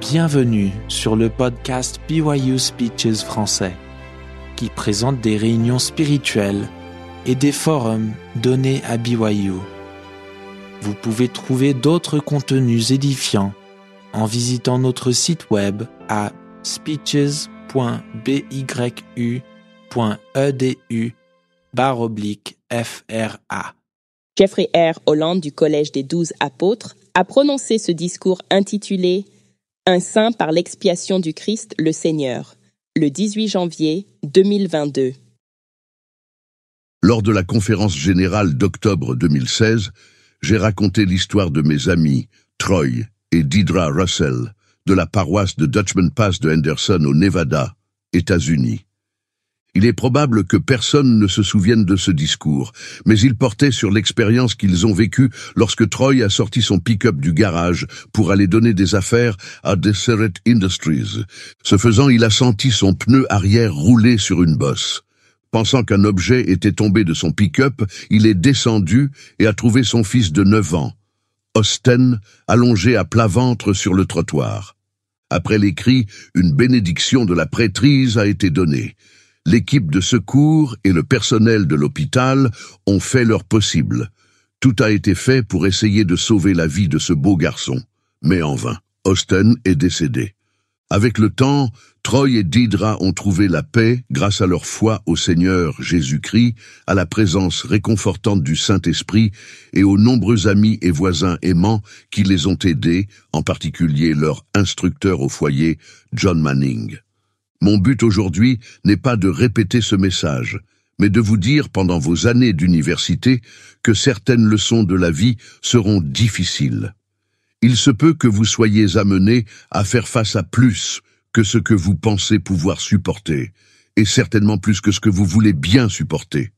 Bienvenue sur le podcast BYU Speeches français, qui présente des réunions spirituelles et des forums donnés à BYU. Vous pouvez trouver d'autres contenus édifiants en visitant notre site web à speeches.byu.edu FRA. Jeffrey R. Holland du Collège des Douze Apôtres a prononcé ce discours intitulé Un saint par l'expiation du Christ le Seigneur, le 18 janvier 2022. Lors de la conférence générale d'octobre 2016, j'ai raconté l'histoire de mes amis Troy et Didra Russell de la paroisse de Dutchman Pass de Henderson au Nevada, États-Unis. Il est probable que personne ne se souvienne de ce discours, mais il portait sur l'expérience qu'ils ont vécue lorsque Troy a sorti son pick-up du garage pour aller donner des affaires à Deseret Industries. Ce faisant, il a senti son pneu arrière rouler sur une bosse. Pensant qu'un objet était tombé de son pick-up, il est descendu et a trouvé son fils de neuf ans, Austin, allongé à plat ventre sur le trottoir. Après les cris, une bénédiction de la prêtrise a été donnée. L'équipe de secours et le personnel de l'hôpital ont fait leur possible. Tout a été fait pour essayer de sauver la vie de ce beau garçon, mais en vain. Austin est décédé. Avec le temps, Troy et Didra ont trouvé la paix grâce à leur foi au Seigneur Jésus-Christ, à la présence réconfortante du Saint-Esprit et aux nombreux amis et voisins aimants qui les ont aidés, en particulier leur instructeur au foyer, John Manning. Mon but aujourd'hui n'est pas de répéter ce message, mais de vous dire pendant vos années d'université que certaines leçons de la vie seront difficiles. Il se peut que vous soyez amenés à faire face à plus que ce que vous pensez pouvoir supporter, et certainement plus que ce que vous voulez bien supporter.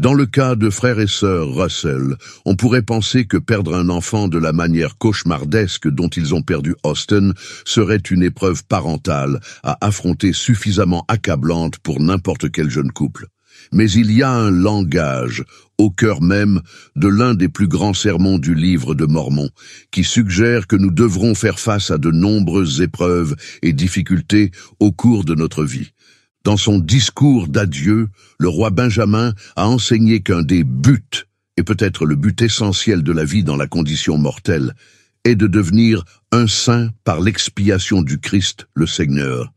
Dans le cas de frères et sœurs Russell, on pourrait penser que perdre un enfant de la manière cauchemardesque dont ils ont perdu Austin serait une épreuve parentale à affronter suffisamment accablante pour n'importe quel jeune couple. Mais il y a un langage, au cœur même de l'un des plus grands sermons du livre de Mormon, qui suggère que nous devrons faire face à de nombreuses épreuves et difficultés au cours de notre vie. Dans son discours d'adieu, le roi Benjamin a enseigné qu'un des buts, et peut-être le but essentiel de la vie dans la condition mortelle, est de devenir un saint par l'expiation du Christ le Seigneur,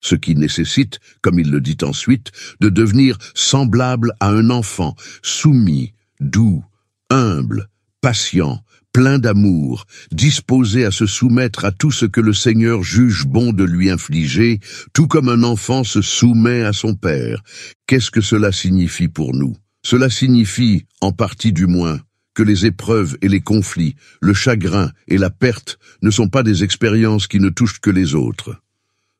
ce qui nécessite, comme il le dit ensuite, de devenir semblable à un enfant, soumis, doux, humble, patient, plein d'amour, disposé à se soumettre à tout ce que le Seigneur juge bon de lui infliger, tout comme un enfant se soumet à son Père. Qu'est-ce que cela signifie pour nous? Cela signifie, en partie du moins, que les épreuves et les conflits, le chagrin et la perte ne sont pas des expériences qui ne touchent que les autres.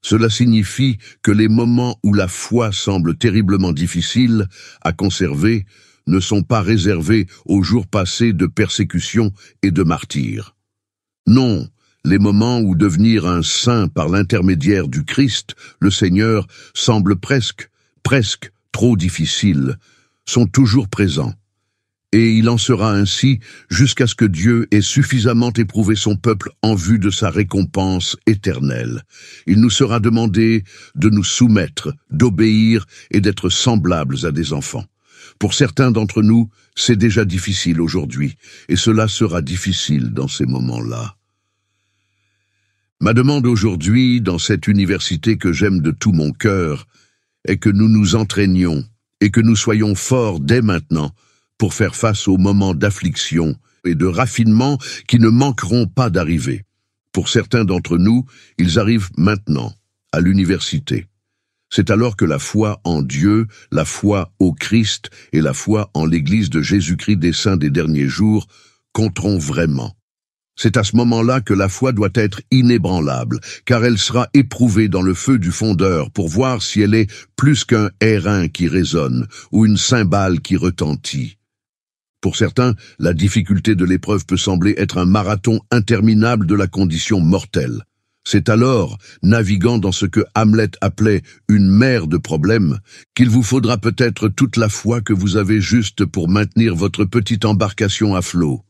Cela signifie que les moments où la foi semble terriblement difficile à conserver ne sont pas réservés aux jours passés de persécution et de martyrs. Non, les moments où devenir un saint par l'intermédiaire du Christ, le Seigneur, semble presque, presque trop difficile, sont toujours présents. Et il en sera ainsi jusqu'à ce que Dieu ait suffisamment éprouvé son peuple en vue de sa récompense éternelle. Il nous sera demandé de nous soumettre, d'obéir et d'être semblables à des enfants. Pour certains d'entre nous, c'est déjà difficile aujourd'hui, et cela sera difficile dans ces moments-là. Ma demande aujourd'hui, dans cette université que j'aime de tout mon cœur, est que nous nous entraînions et que nous soyons forts dès maintenant pour faire face aux moments d'affliction et de raffinement qui ne manqueront pas d'arriver. Pour certains d'entre nous, ils arrivent maintenant, à l'université. C'est alors que la foi en Dieu, la foi au Christ et la foi en l'Église de Jésus-Christ des saints des derniers jours compteront vraiment. C'est à ce moment-là que la foi doit être inébranlable, car elle sera éprouvée dans le feu du fondeur pour voir si elle est plus qu'un airain qui résonne ou une cymbale qui retentit. Pour certains, la difficulté de l'épreuve peut sembler être un marathon interminable de la condition mortelle. C'est alors, naviguant dans ce que Hamlet appelait une mer de problèmes, qu'il vous faudra peut-être toute la foi que vous avez juste pour maintenir votre petite embarcation à flot.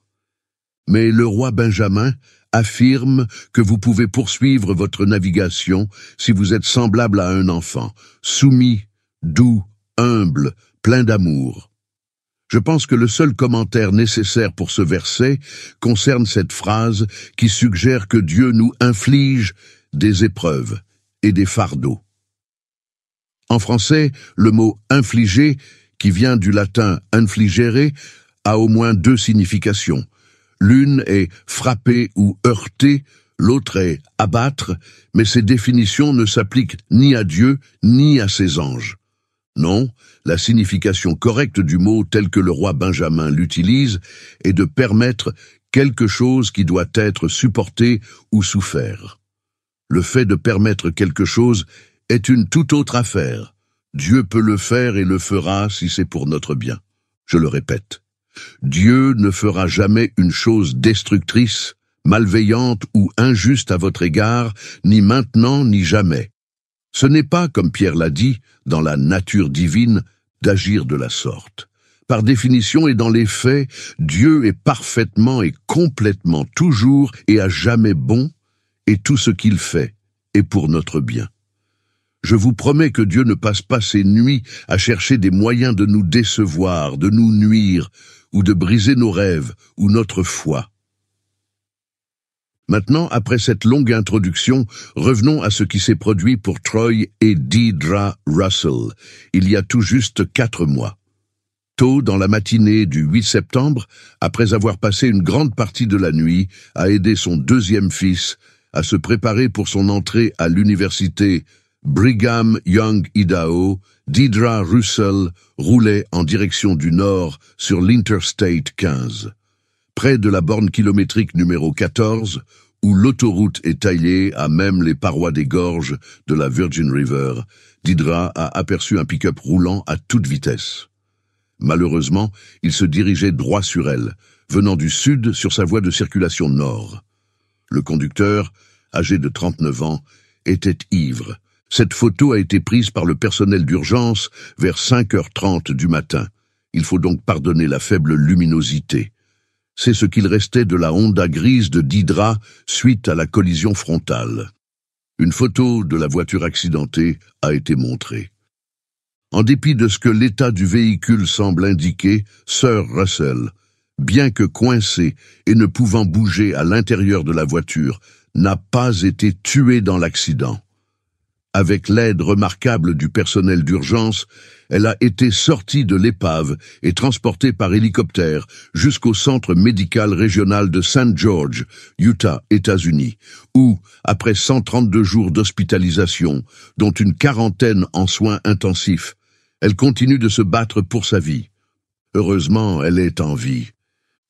Mais le roi Benjamin affirme que vous pouvez poursuivre votre navigation si vous êtes semblable à un enfant, soumis, doux, humble, plein d'amour. Je pense que le seul commentaire nécessaire pour ce verset concerne cette phrase qui suggère que Dieu nous inflige des épreuves et des fardeaux. En français, le mot infliger, qui vient du latin infligere, a au moins deux significations. L'une est frapper ou heurter, l'autre est abattre, mais ces définitions ne s'appliquent ni à Dieu ni à ses anges. Non, la signification correcte du mot tel que le roi Benjamin l'utilise est de permettre quelque chose qui doit être supporté ou souffert. Le fait de permettre quelque chose est une toute autre affaire. Dieu peut le faire et le fera si c'est pour notre bien. Je le répète. Dieu ne fera jamais une chose destructrice, malveillante ou injuste à votre égard, ni maintenant ni jamais. Ce n'est pas, comme Pierre l'a dit, dans la nature divine, d'agir de la sorte. Par définition et dans les faits, Dieu est parfaitement et complètement toujours et à jamais bon, et tout ce qu'il fait est pour notre bien. Je vous promets que Dieu ne passe pas ses nuits à chercher des moyens de nous décevoir, de nous nuire, ou de briser nos rêves ou notre foi. Maintenant, après cette longue introduction, revenons à ce qui s'est produit pour Troy et Deidra Russell, il y a tout juste quatre mois. Tôt dans la matinée du 8 septembre, après avoir passé une grande partie de la nuit à aider son deuxième fils à se préparer pour son entrée à l'université Brigham Young Idaho, Deidra Russell roulait en direction du nord sur l'Interstate 15 près de la borne kilométrique numéro 14, où l'autoroute est taillée à même les parois des gorges de la Virgin River, Didra a aperçu un pick-up roulant à toute vitesse. Malheureusement, il se dirigeait droit sur elle, venant du sud sur sa voie de circulation nord. Le conducteur, âgé de 39 ans, était ivre. Cette photo a été prise par le personnel d'urgence vers 5h30 du matin. Il faut donc pardonner la faible luminosité. C'est ce qu'il restait de la Honda grise de Didra suite à la collision frontale. Une photo de la voiture accidentée a été montrée. En dépit de ce que l'état du véhicule semble indiquer, Sir Russell, bien que coincé et ne pouvant bouger à l'intérieur de la voiture, n'a pas été tué dans l'accident. Avec l'aide remarquable du personnel d'urgence, elle a été sortie de l'épave et transportée par hélicoptère jusqu'au centre médical régional de St. George, Utah, États-Unis, où, après 132 jours d'hospitalisation, dont une quarantaine en soins intensifs, elle continue de se battre pour sa vie. Heureusement, elle est en vie.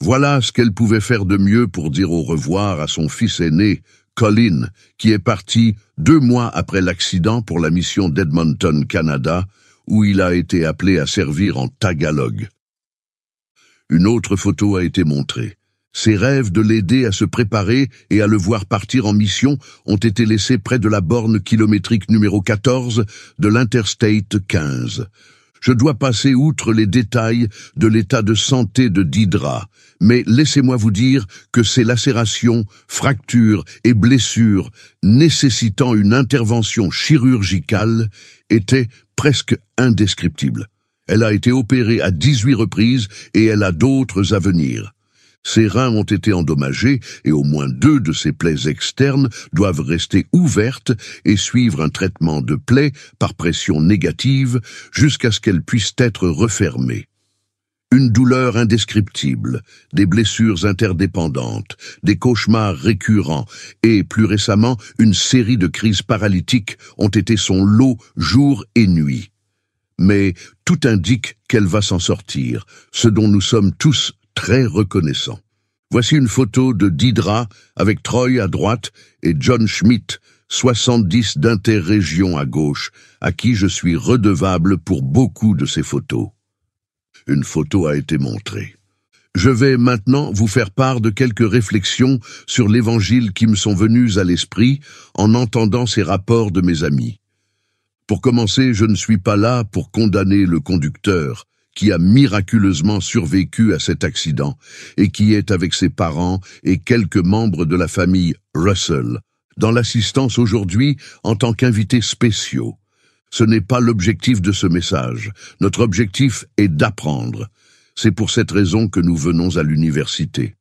Voilà ce qu'elle pouvait faire de mieux pour dire au revoir à son fils aîné, Colin, qui est parti deux mois après l'accident pour la mission d'Edmonton, Canada, où il a été appelé à servir en Tagalog. Une autre photo a été montrée. Ses rêves de l'aider à se préparer et à le voir partir en mission ont été laissés près de la borne kilométrique numéro 14 de l'Interstate 15. Je dois passer outre les détails de l'état de santé de Didra, mais laissez-moi vous dire que ces lacérations, fractures et blessures nécessitant une intervention chirurgicale étaient presque indescriptibles. Elle a été opérée à 18 reprises et elle a d'autres à venir. Ses reins ont été endommagés et au moins deux de ses plaies externes doivent rester ouvertes et suivre un traitement de plaie par pression négative jusqu'à ce qu'elles puissent être refermées. Une douleur indescriptible, des blessures interdépendantes, des cauchemars récurrents et, plus récemment, une série de crises paralytiques ont été son lot jour et nuit. Mais tout indique qu'elle va s'en sortir, ce dont nous sommes tous très reconnaissant. Voici une photo de Didra avec Troy à droite et John Schmidt, 70 d'interrégion à gauche, à qui je suis redevable pour beaucoup de ces photos. Une photo a été montrée. Je vais maintenant vous faire part de quelques réflexions sur l'évangile qui me sont venues à l'esprit en entendant ces rapports de mes amis. Pour commencer, je ne suis pas là pour condamner le conducteur, qui a miraculeusement survécu à cet accident et qui est avec ses parents et quelques membres de la famille Russell, dans l'assistance aujourd'hui en tant qu'invités spéciaux. Ce n'est pas l'objectif de ce message. Notre objectif est d'apprendre. C'est pour cette raison que nous venons à l'université.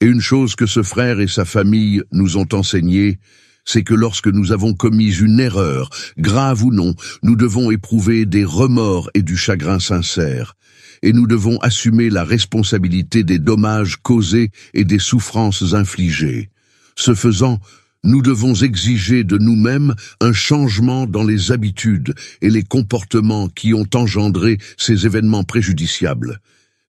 Et une chose que ce frère et sa famille nous ont enseigné, c'est que lorsque nous avons commis une erreur, grave ou non, nous devons éprouver des remords et du chagrin sincère, et nous devons assumer la responsabilité des dommages causés et des souffrances infligées. Ce faisant, nous devons exiger de nous-mêmes un changement dans les habitudes et les comportements qui ont engendré ces événements préjudiciables.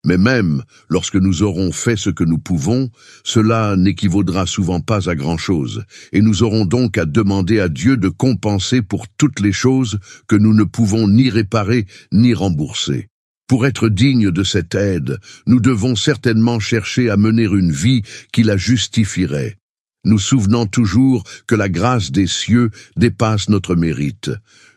Mais même lorsque nous aurons fait ce que nous pouvons, cela n'équivaudra souvent pas à grand-chose, et nous aurons donc à demander à Dieu de compenser pour toutes les choses que nous ne pouvons ni réparer ni rembourser. Pour être dignes de cette aide, nous devons certainement chercher à mener une vie qui la justifierait nous souvenant toujours que la grâce des cieux dépasse notre mérite.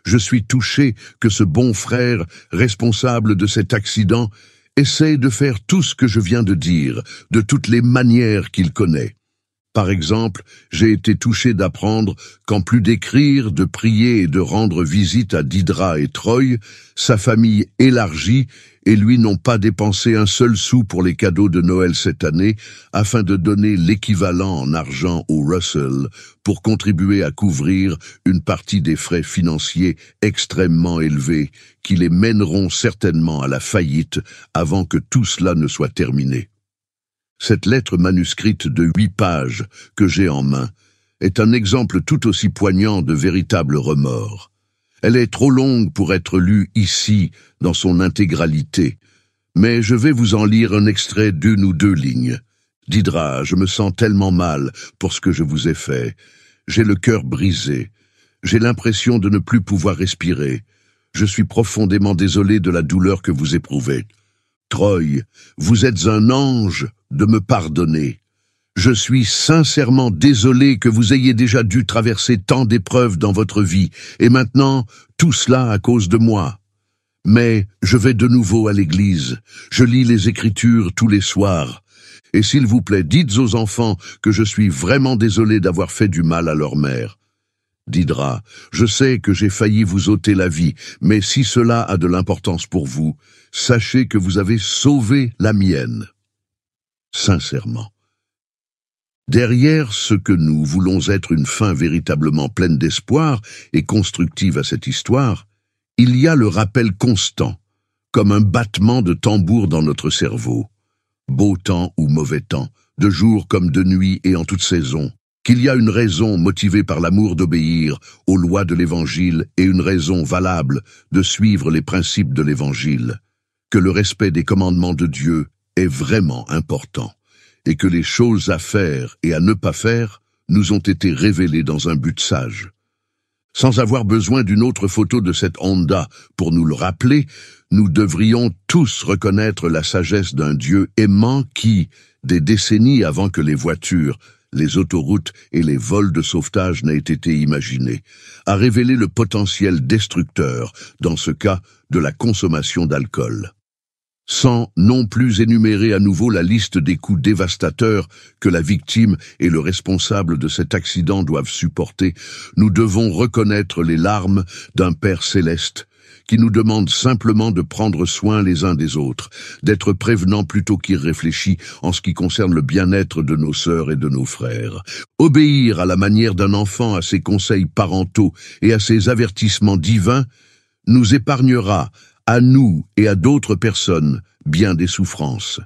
Je suis touché que ce bon frère, responsable de cet accident, essaie de faire tout ce que je viens de dire, de toutes les manières qu'il connaît. Par exemple, j'ai été touché d'apprendre qu'en plus d'écrire, de prier et de rendre visite à Didra et Troy, sa famille élargie et lui n'ont pas dépensé un seul sou pour les cadeaux de Noël cette année afin de donner l'équivalent en argent au Russell pour contribuer à couvrir une partie des frais financiers extrêmement élevés qui les mèneront certainement à la faillite avant que tout cela ne soit terminé. Cette lettre manuscrite de huit pages que j'ai en main est un exemple tout aussi poignant de véritable remords. Elle est trop longue pour être lue ici, dans son intégralité, mais je vais vous en lire un extrait d'une ou deux lignes. Didra, je me sens tellement mal pour ce que je vous ai fait. J'ai le cœur brisé. J'ai l'impression de ne plus pouvoir respirer. Je suis profondément désolé de la douleur que vous éprouvez. Troy, vous êtes un ange de me pardonner. Je suis sincèrement désolé que vous ayez déjà dû traverser tant d'épreuves dans votre vie, et maintenant, tout cela à cause de moi. Mais je vais de nouveau à l'église, je lis les Écritures tous les soirs, et s'il vous plaît, dites aux enfants que je suis vraiment désolé d'avoir fait du mal à leur mère. Didra, je sais que j'ai failli vous ôter la vie, mais si cela a de l'importance pour vous, sachez que vous avez sauvé la mienne. Sincèrement. Derrière ce que nous voulons être une fin véritablement pleine d'espoir et constructive à cette histoire, il y a le rappel constant, comme un battement de tambour dans notre cerveau, beau temps ou mauvais temps, de jour comme de nuit et en toute saison, qu'il y a une raison motivée par l'amour d'obéir aux lois de l'Évangile et une raison valable de suivre les principes de l'Évangile, que le respect des commandements de Dieu est vraiment important, et que les choses à faire et à ne pas faire nous ont été révélées dans un but sage. Sans avoir besoin d'une autre photo de cette Honda pour nous le rappeler, nous devrions tous reconnaître la sagesse d'un Dieu aimant qui, des décennies avant que les voitures, les autoroutes et les vols de sauvetage n'aient été imaginés, a révélé le potentiel destructeur, dans ce cas, de la consommation d'alcool. Sans non plus énumérer à nouveau la liste des coups dévastateurs que la victime et le responsable de cet accident doivent supporter, nous devons reconnaître les larmes d'un Père céleste qui nous demande simplement de prendre soin les uns des autres, d'être prévenant plutôt qu'irréfléchi en ce qui concerne le bien-être de nos sœurs et de nos frères. Obéir à la manière d'un enfant à ses conseils parentaux et à ses avertissements divins nous épargnera, à nous et à d'autres personnes, bien des souffrances.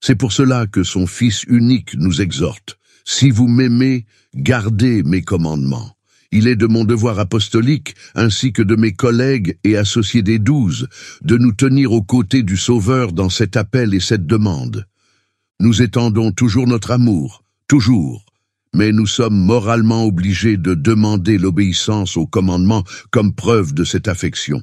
C'est pour cela que son Fils unique nous exhorte. Si vous m'aimez, gardez mes commandements. Il est de mon devoir apostolique, ainsi que de mes collègues et associés des douze, de nous tenir aux côtés du Sauveur dans cet appel et cette demande. Nous étendons toujours notre amour, toujours, mais nous sommes moralement obligés de demander l'obéissance au commandement comme preuve de cette affection.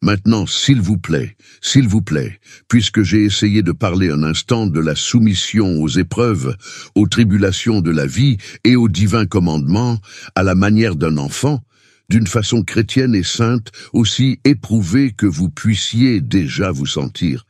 Maintenant, s'il vous plaît, s'il vous plaît, puisque j'ai essayé de parler un instant de la soumission aux épreuves, aux tribulations de la vie et aux divins commandements, à la manière d'un enfant, d'une façon chrétienne et sainte, aussi éprouvée que vous puissiez déjà vous sentir.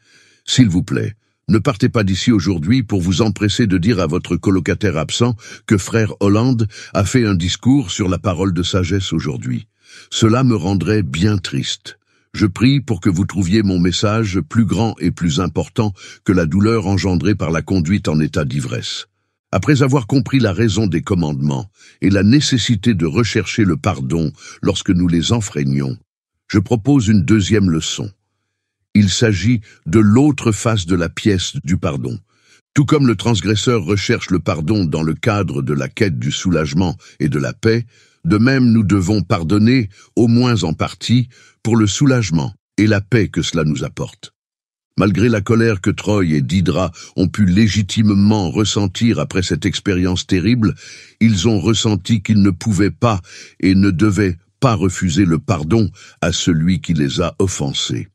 S'il vous plaît, ne partez pas d'ici aujourd'hui pour vous empresser de dire à votre colocataire absent que frère Hollande a fait un discours sur la parole de sagesse aujourd'hui. Cela me rendrait bien triste. Je prie pour que vous trouviez mon message plus grand et plus important que la douleur engendrée par la conduite en état d'ivresse. Après avoir compris la raison des commandements et la nécessité de rechercher le pardon lorsque nous les enfreignons, je propose une deuxième leçon. Il s'agit de l'autre face de la pièce du pardon. Tout comme le transgresseur recherche le pardon dans le cadre de la quête du soulagement et de la paix, de même nous devons pardonner, au moins en partie, pour le soulagement et la paix que cela nous apporte. Malgré la colère que Troy et Didra ont pu légitimement ressentir après cette expérience terrible, ils ont ressenti qu'ils ne pouvaient pas et ne devaient pas refuser le pardon à celui qui les a offensés.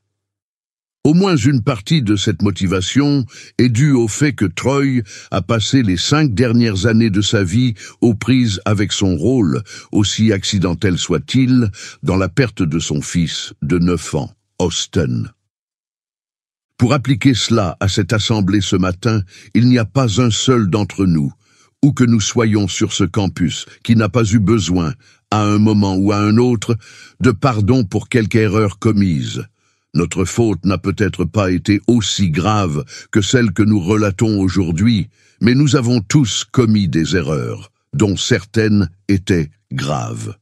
Au moins une partie de cette motivation est due au fait que Troy a passé les cinq dernières années de sa vie aux prises avec son rôle, aussi accidentel soit-il, dans la perte de son fils de neuf ans, Austin. Pour appliquer cela à cette assemblée ce matin, il n'y a pas un seul d'entre nous, où que nous soyons sur ce campus, qui n'a pas eu besoin, à un moment ou à un autre, de pardon pour quelque erreur commise. Notre faute n'a peut-être pas été aussi grave que celle que nous relatons aujourd'hui, mais nous avons tous commis des erreurs, dont certaines étaient graves.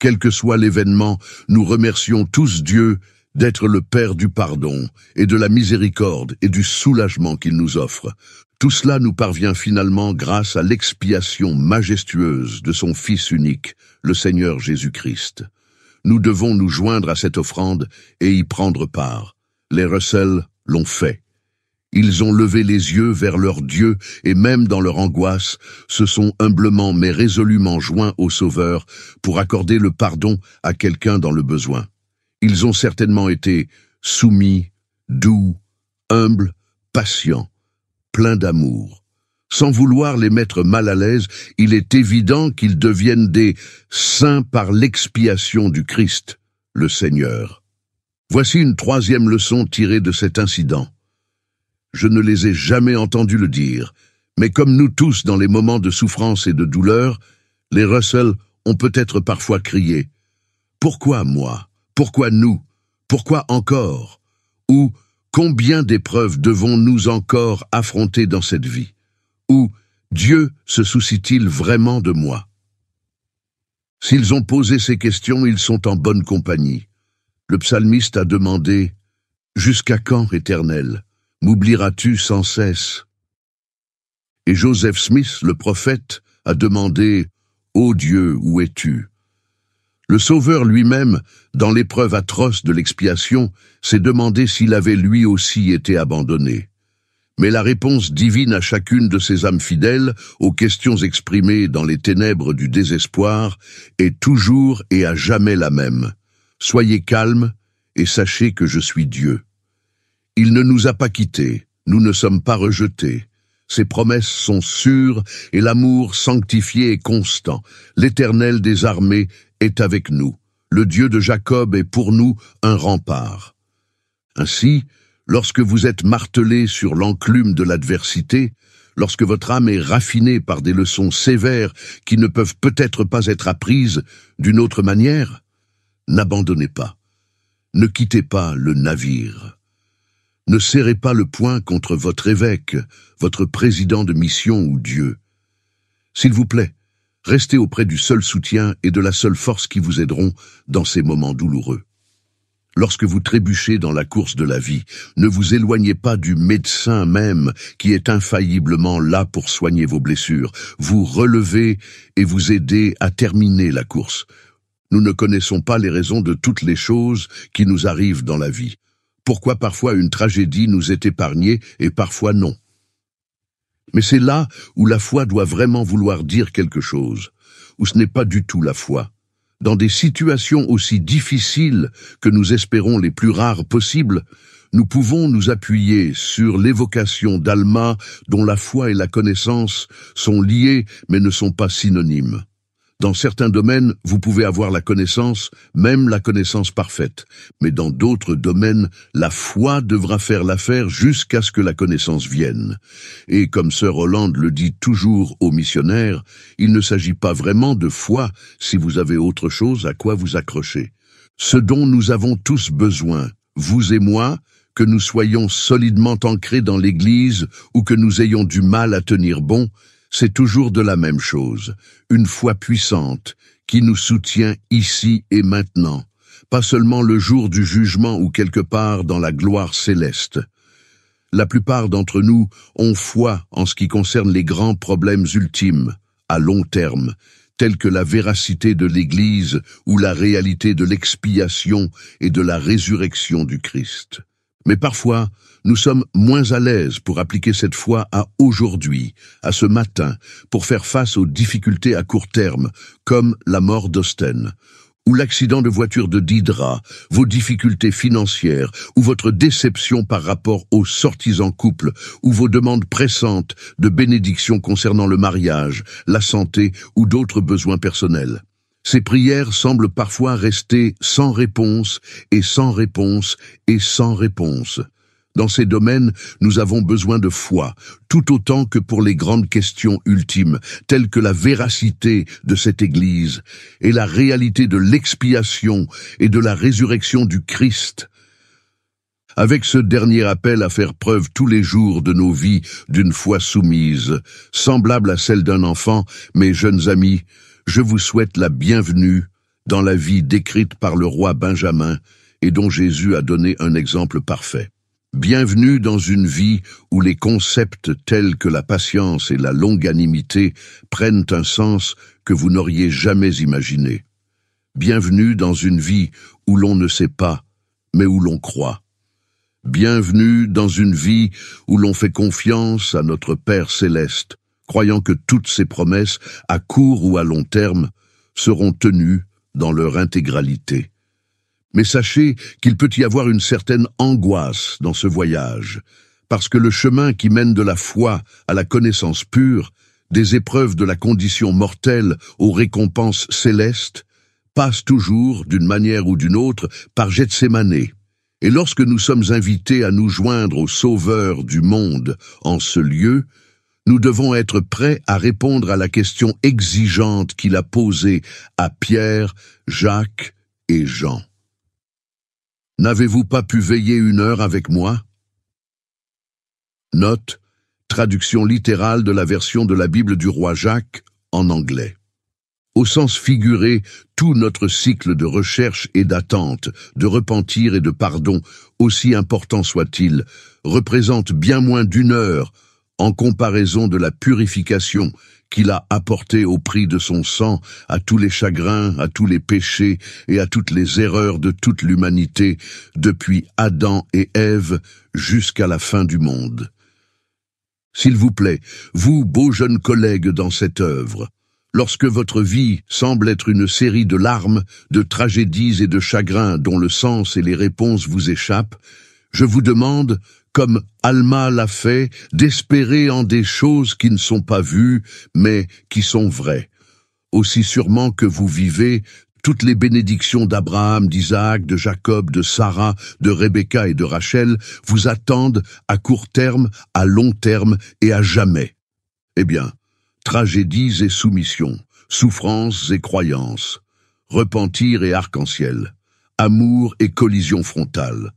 Quel que soit l'événement, nous remercions tous Dieu d'être le Père du pardon et de la miséricorde et du soulagement qu'il nous offre. Tout cela nous parvient finalement grâce à l'expiation majestueuse de son Fils unique, le Seigneur Jésus-Christ. Nous devons nous joindre à cette offrande et y prendre part. Les Russell l'ont fait. Ils ont levé les yeux vers leur Dieu et même dans leur angoisse, se sont humblement mais résolument joints au Sauveur pour accorder le pardon à quelqu'un dans le besoin. Ils ont certainement été soumis, doux, humbles, patients, pleins d'amour. Sans vouloir les mettre mal à l'aise, il est évident qu'ils deviennent des saints par l'expiation du Christ, le Seigneur. Voici une troisième leçon tirée de cet incident. Je ne les ai jamais entendus le dire, mais comme nous tous dans les moments de souffrance et de douleur, les Russell ont peut-être parfois crié « Pourquoi moi ?» Pourquoi nous? Pourquoi encore? Ou combien d'épreuves devons-nous encore affronter dans cette vie? Ou Dieu se soucie-t-il vraiment de moi? S'ils ont posé ces questions, ils sont en bonne compagnie. Le psalmiste a demandé « Jusqu'à quand, Éternel M'oublieras-tu sans cesse ?» Et Joseph Smith, le prophète, a demandé « Ô Dieu, où es-tu » Le Sauveur lui-même, dans l'épreuve atroce de l'expiation, s'est demandé s'il avait lui aussi été abandonné. Mais la réponse divine à chacune de ces âmes fidèles, aux questions exprimées dans les ténèbres du désespoir, est toujours et à jamais la même. Soyez calmes et sachez que je suis Dieu. Il ne nous a pas quittés, nous ne sommes pas rejetés. Ses promesses sont sûres et l'amour sanctifié et constant. L'Éternel des armées est avec nous. Le Dieu de Jacob est pour nous un rempart. Ainsi, lorsque vous êtes martelé sur l'enclume de l'adversité, lorsque votre âme est raffinée par des leçons sévères qui ne peuvent peut-être pas être apprises d'une autre manière, n'abandonnez pas. Ne quittez pas le navire. Ne serrez pas le poing contre votre évêque, votre président de mission ou Dieu. S'il vous plaît, Restez auprès du seul soutien et de la seule force qui vous aideront dans ces moments douloureux. Lorsque vous trébuchez dans la course de la vie, ne vous éloignez pas du médecin même qui est infailliblement là pour soigner vos blessures. Vous relevez et vous aidez à terminer la course. Nous ne connaissons pas les raisons de toutes les choses qui nous arrivent dans la vie. Pourquoi parfois une tragédie nous est épargnée et parfois non? Mais c'est là où la foi doit vraiment vouloir dire quelque chose, où ce n'est pas du tout la foi. Dans des situations aussi difficiles que nous espérons les plus rares possibles, nous pouvons nous appuyer sur l'évocation d'Alma dont la foi et la connaissance sont liées mais ne sont pas synonymes. Dans certains domaines, vous pouvez avoir la connaissance, même la connaissance parfaite. Mais dans d'autres domaines, la foi devra faire l'affaire jusqu'à ce que la connaissance vienne. Et comme Sir Holland le dit toujours aux missionnaires, il ne s'agit pas vraiment de foi si vous avez autre chose à quoi vous accrocher. Ce dont nous avons tous besoin, vous et moi, que nous soyons solidement ancrés dans l'Église ou que nous ayons du mal à tenir bon, c'est toujours de la même chose, une foi puissante qui nous soutient ici et maintenant, pas seulement le jour du jugement ou quelque part dans la gloire céleste. La plupart d'entre nous ont foi en ce qui concerne les grands problèmes ultimes, à long terme, tels que la véracité de l'Église ou la réalité de l'expiation et de la résurrection du Christ. Mais parfois, nous sommes moins à l'aise pour appliquer cette foi à aujourd'hui, à ce matin, pour faire face aux difficultés à court terme, comme la mort d'Austen, ou l'accident de voiture de Didra, vos difficultés financières, ou votre déception par rapport aux sorties en couple, ou vos demandes pressantes de bénédiction concernant le mariage, la santé ou d'autres besoins personnels. Ces prières semblent parfois rester sans réponse et sans réponse et sans réponse. Dans ces domaines, nous avons besoin de foi, tout autant que pour les grandes questions ultimes, telles que la véracité de cette Église et la réalité de l'expiation et de la résurrection du Christ. Avec ce dernier appel à faire preuve tous les jours de nos vies d'une foi soumise, semblable à celle d'un enfant, mes jeunes amis, je vous souhaite la bienvenue dans la vie décrite par le roi Benjamin et dont Jésus a donné un exemple parfait. Bienvenue dans une vie où les concepts tels que la patience et la longanimité prennent un sens que vous n'auriez jamais imaginé. Bienvenue dans une vie où l'on ne sait pas, mais où l'on croit. Bienvenue dans une vie où l'on fait confiance à notre Père céleste, croyant que toutes ces promesses, à court ou à long terme, seront tenues dans leur intégralité. Mais sachez qu'il peut y avoir une certaine angoisse dans ce voyage, parce que le chemin qui mène de la foi à la connaissance pure, des épreuves de la condition mortelle aux récompenses célestes, passe toujours, d'une manière ou d'une autre, par Gethsemane. Et lorsque nous sommes invités à nous joindre au Sauveur du monde en ce lieu, nous devons être prêts à répondre à la question exigeante qu'il a posée à Pierre, Jacques et Jean. N'avez-vous pas pu veiller une heure avec moi? Note, traduction littérale de la version de la Bible du roi Jacques en anglais. Au sens figuré, tout notre cycle de recherche et d'attente, de repentir et de pardon, aussi important soit-il, représente bien moins d'une heure en comparaison de la purification qu'il a apportée au prix de son sang à tous les chagrins, à tous les péchés et à toutes les erreurs de toute l'humanité, depuis Adam et Ève jusqu'à la fin du monde. S'il vous plaît, vous, beaux jeunes collègues dans cette œuvre, lorsque votre vie semble être une série de larmes, de tragédies et de chagrins dont le sens et les réponses vous échappent, je vous demande comme Alma l'a fait, d'espérer en des choses qui ne sont pas vues, mais qui sont vraies. Aussi sûrement que vous vivez, toutes les bénédictions d'Abraham, d'Isaac, de Jacob, de Sarah, de Rebecca et de Rachel vous attendent à court terme, à long terme et à jamais. Eh bien, tragédies et soumissions, souffrances et croyances, repentir et arc-en-ciel, amour et collision frontale,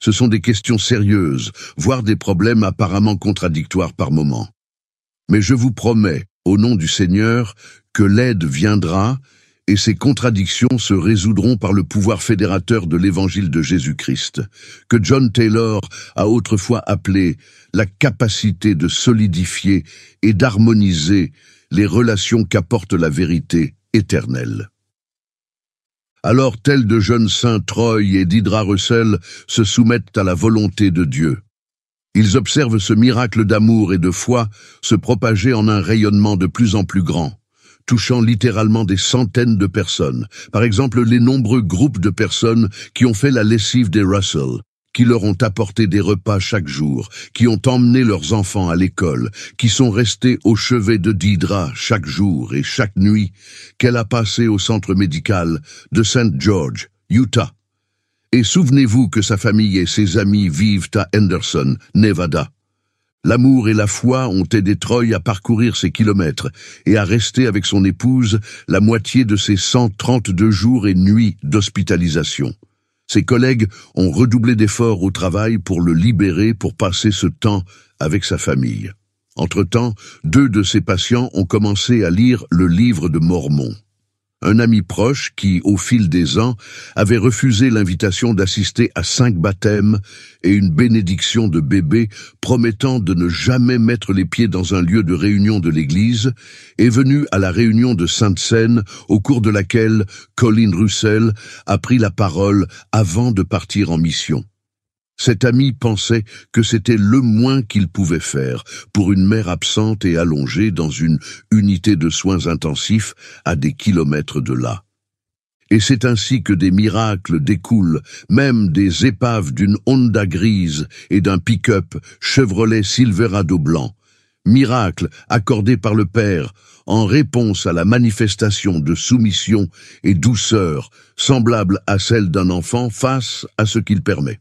ce sont des questions sérieuses, voire des problèmes apparemment contradictoires par moments. Mais je vous promets, au nom du Seigneur, que l'aide viendra et ces contradictions se résoudront par le pouvoir fédérateur de l'évangile de Jésus-Christ, que John Taylor a autrefois appelé la capacité de solidifier et d'harmoniser les relations qu'apporte la vérité éternelle. Alors tels de jeunes saints Troy et d'Hydra Russell se soumettent à la volonté de Dieu. Ils observent ce miracle d'amour et de foi se propager en un rayonnement de plus en plus grand, touchant littéralement des centaines de personnes. Par exemple, les nombreux groupes de personnes qui ont fait la lessive des Russell, qui leur ont apporté des repas chaque jour, qui ont emmené leurs enfants à l'école, qui sont restés au chevet de Didra chaque jour et chaque nuit, qu'elle a passé au centre médical de St. George, Utah. Et souvenez-vous que sa famille et ses amis vivent à Henderson, Nevada. L'amour et la foi ont aidé Troy à parcourir ces kilomètres et à rester avec son épouse la moitié de ses 132 jours et nuits d'hospitalisation. Ses collègues ont redoublé d'efforts au travail pour le libérer pour passer ce temps avec sa famille. Entre-temps, deux de ses patients ont commencé à lire le livre de Mormon un ami proche qui, au fil des ans, avait refusé l'invitation d'assister à cinq baptêmes et une bénédiction de bébé promettant de ne jamais mettre les pieds dans un lieu de réunion de l'Église, est venu à la réunion de Sainte-Seine au cours de laquelle Colin Russell a pris la parole avant de partir en mission. Cet ami pensait que c'était le moins qu'il pouvait faire pour une mère absente et allongée dans une unité de soins intensifs à des kilomètres de là. Et c'est ainsi que des miracles découlent, même des épaves d'une Honda grise et d'un pick-up Chevrolet Silverado blanc. Miracles accordés par le Père en réponse à la manifestation de soumission et douceur semblable à celle d'un enfant face à ce qu'il permet.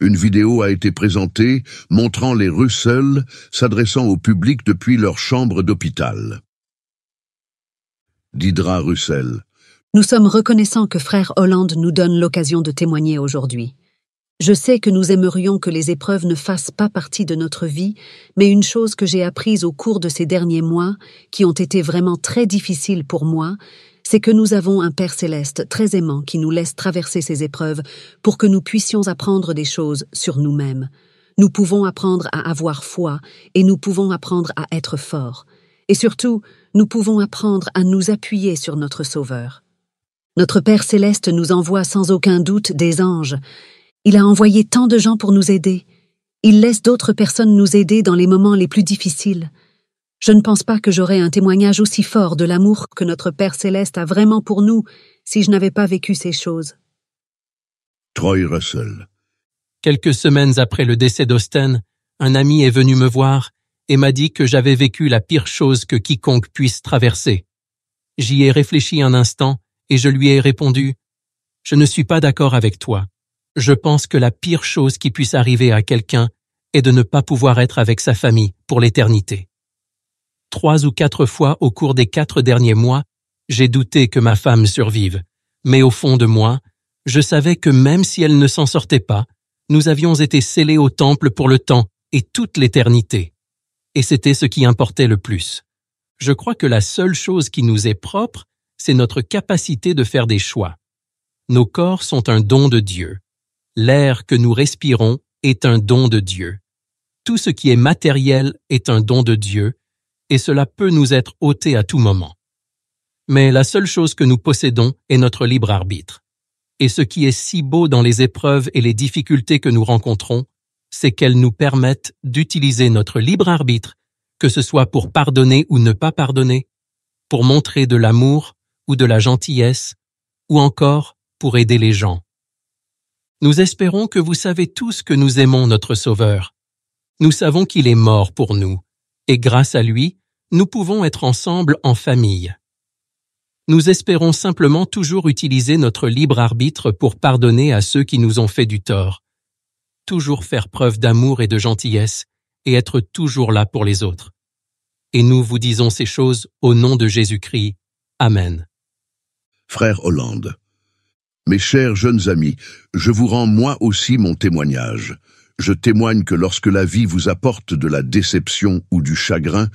Une vidéo a été présentée montrant les Russell s'adressant au public depuis leur chambre d'hôpital. Didra Russell. Nous sommes reconnaissants que frère Hollande nous donne l'occasion de témoigner aujourd'hui. Je sais que nous aimerions que les épreuves ne fassent pas partie de notre vie, mais une chose que j'ai apprise au cours de ces derniers mois, qui ont été vraiment très difficiles pour moi, c'est que nous avons un Père céleste très aimant qui nous laisse traverser ces épreuves pour que nous puissions apprendre des choses sur nous-mêmes. Nous pouvons apprendre à avoir foi et nous pouvons apprendre à être forts. Et surtout, nous pouvons apprendre à nous appuyer sur notre Sauveur. Notre Père céleste nous envoie sans aucun doute des anges. Il a envoyé tant de gens pour nous aider. Il laisse d'autres personnes nous aider dans les moments les plus difficiles. Je ne pense pas que j'aurais un témoignage aussi fort de l'amour que notre Père céleste a vraiment pour nous si je n'avais pas vécu ces choses. Troy Russell. Quelques semaines après le décès d'Austen, un ami est venu me voir et m'a dit que j'avais vécu la pire chose que quiconque puisse traverser. J'y ai réfléchi un instant et je lui ai répondu Je ne suis pas d'accord avec toi. Je pense que la pire chose qui puisse arriver à quelqu'un est de ne pas pouvoir être avec sa famille pour l'éternité trois ou quatre fois au cours des quatre derniers mois, j'ai douté que ma femme survive. Mais au fond de moi, je savais que même si elle ne s'en sortait pas, nous avions été scellés au temple pour le temps et toute l'éternité. Et c'était ce qui importait le plus. Je crois que la seule chose qui nous est propre, c'est notre capacité de faire des choix. Nos corps sont un don de Dieu. L'air que nous respirons est un don de Dieu. Tout ce qui est matériel est un don de Dieu, et cela peut nous être ôté à tout moment. Mais la seule chose que nous possédons est notre libre arbitre. Et ce qui est si beau dans les épreuves et les difficultés que nous rencontrons, c'est qu'elles nous permettent d'utiliser notre libre arbitre, que ce soit pour pardonner ou ne pas pardonner, pour montrer de l'amour ou de la gentillesse, ou encore pour aider les gens. Nous espérons que vous savez tous que nous aimons notre Sauveur. Nous savons qu'il est mort pour nous, et grâce à lui, nous pouvons être ensemble en famille. Nous espérons simplement toujours utiliser notre libre arbitre pour pardonner à ceux qui nous ont fait du tort, toujours faire preuve d'amour et de gentillesse, et être toujours là pour les autres. Et nous vous disons ces choses au nom de Jésus-Christ. Amen. Frère Hollande, mes chers jeunes amis, je vous rends moi aussi mon témoignage. Je témoigne que lorsque la vie vous apporte de la déception ou du chagrin,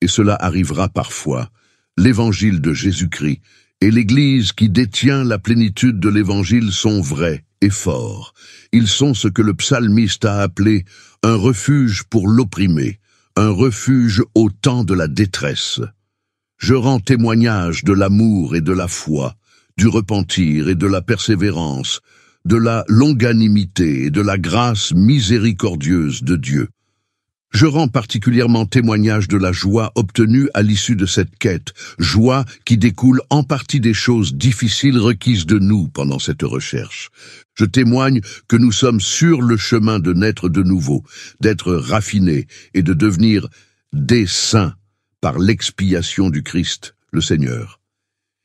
et cela arrivera parfois, l'évangile de Jésus-Christ et l'Église qui détient la plénitude de l'Évangile sont vrais et forts. Ils sont ce que le psalmiste a appelé un refuge pour l'opprimé, un refuge au temps de la détresse. Je rends témoignage de l'amour et de la foi, du repentir et de la persévérance, de la longanimité et de la grâce miséricordieuse de Dieu. Je rends particulièrement témoignage de la joie obtenue à l'issue de cette quête, joie qui découle en partie des choses difficiles requises de nous pendant cette recherche. Je témoigne que nous sommes sur le chemin de naître de nouveau, d'être raffinés et de devenir des saints par l'expiation du Christ, le Seigneur.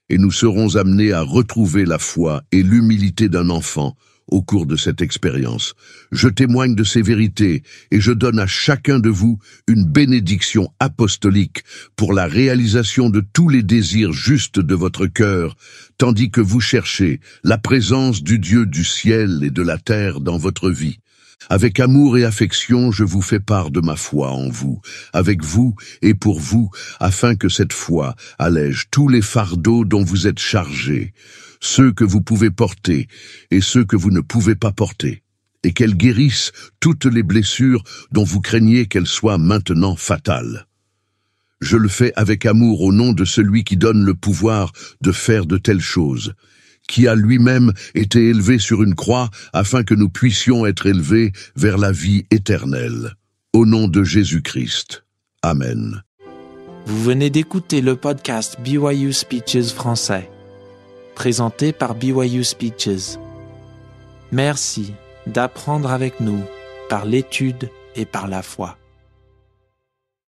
Et nous serons amenés à retrouver la foi et l'humilité d'un enfant, au cours de cette expérience. Je témoigne de ces vérités et je donne à chacun de vous une bénédiction apostolique pour la réalisation de tous les désirs justes de votre cœur, tandis que vous cherchez la présence du Dieu du ciel et de la terre dans votre vie. Avec amour et affection, je vous fais part de ma foi en vous, avec vous et pour vous, afin que cette foi allège tous les fardeaux dont vous êtes chargés ceux que vous pouvez porter et ceux que vous ne pouvez pas porter, et qu'elle guérisse toutes les blessures dont vous craignez qu'elles soient maintenant fatales. Je le fais avec amour au nom de celui qui donne le pouvoir de faire de telles choses, qui a lui-même été élevé sur une croix afin que nous puissions être élevés vers la vie éternelle. Au nom de Jésus-Christ. Amen. Vous venez d'écouter le podcast BYU Speeches français présenté par BYU Speeches. Merci d'apprendre avec nous par l'étude et par la foi.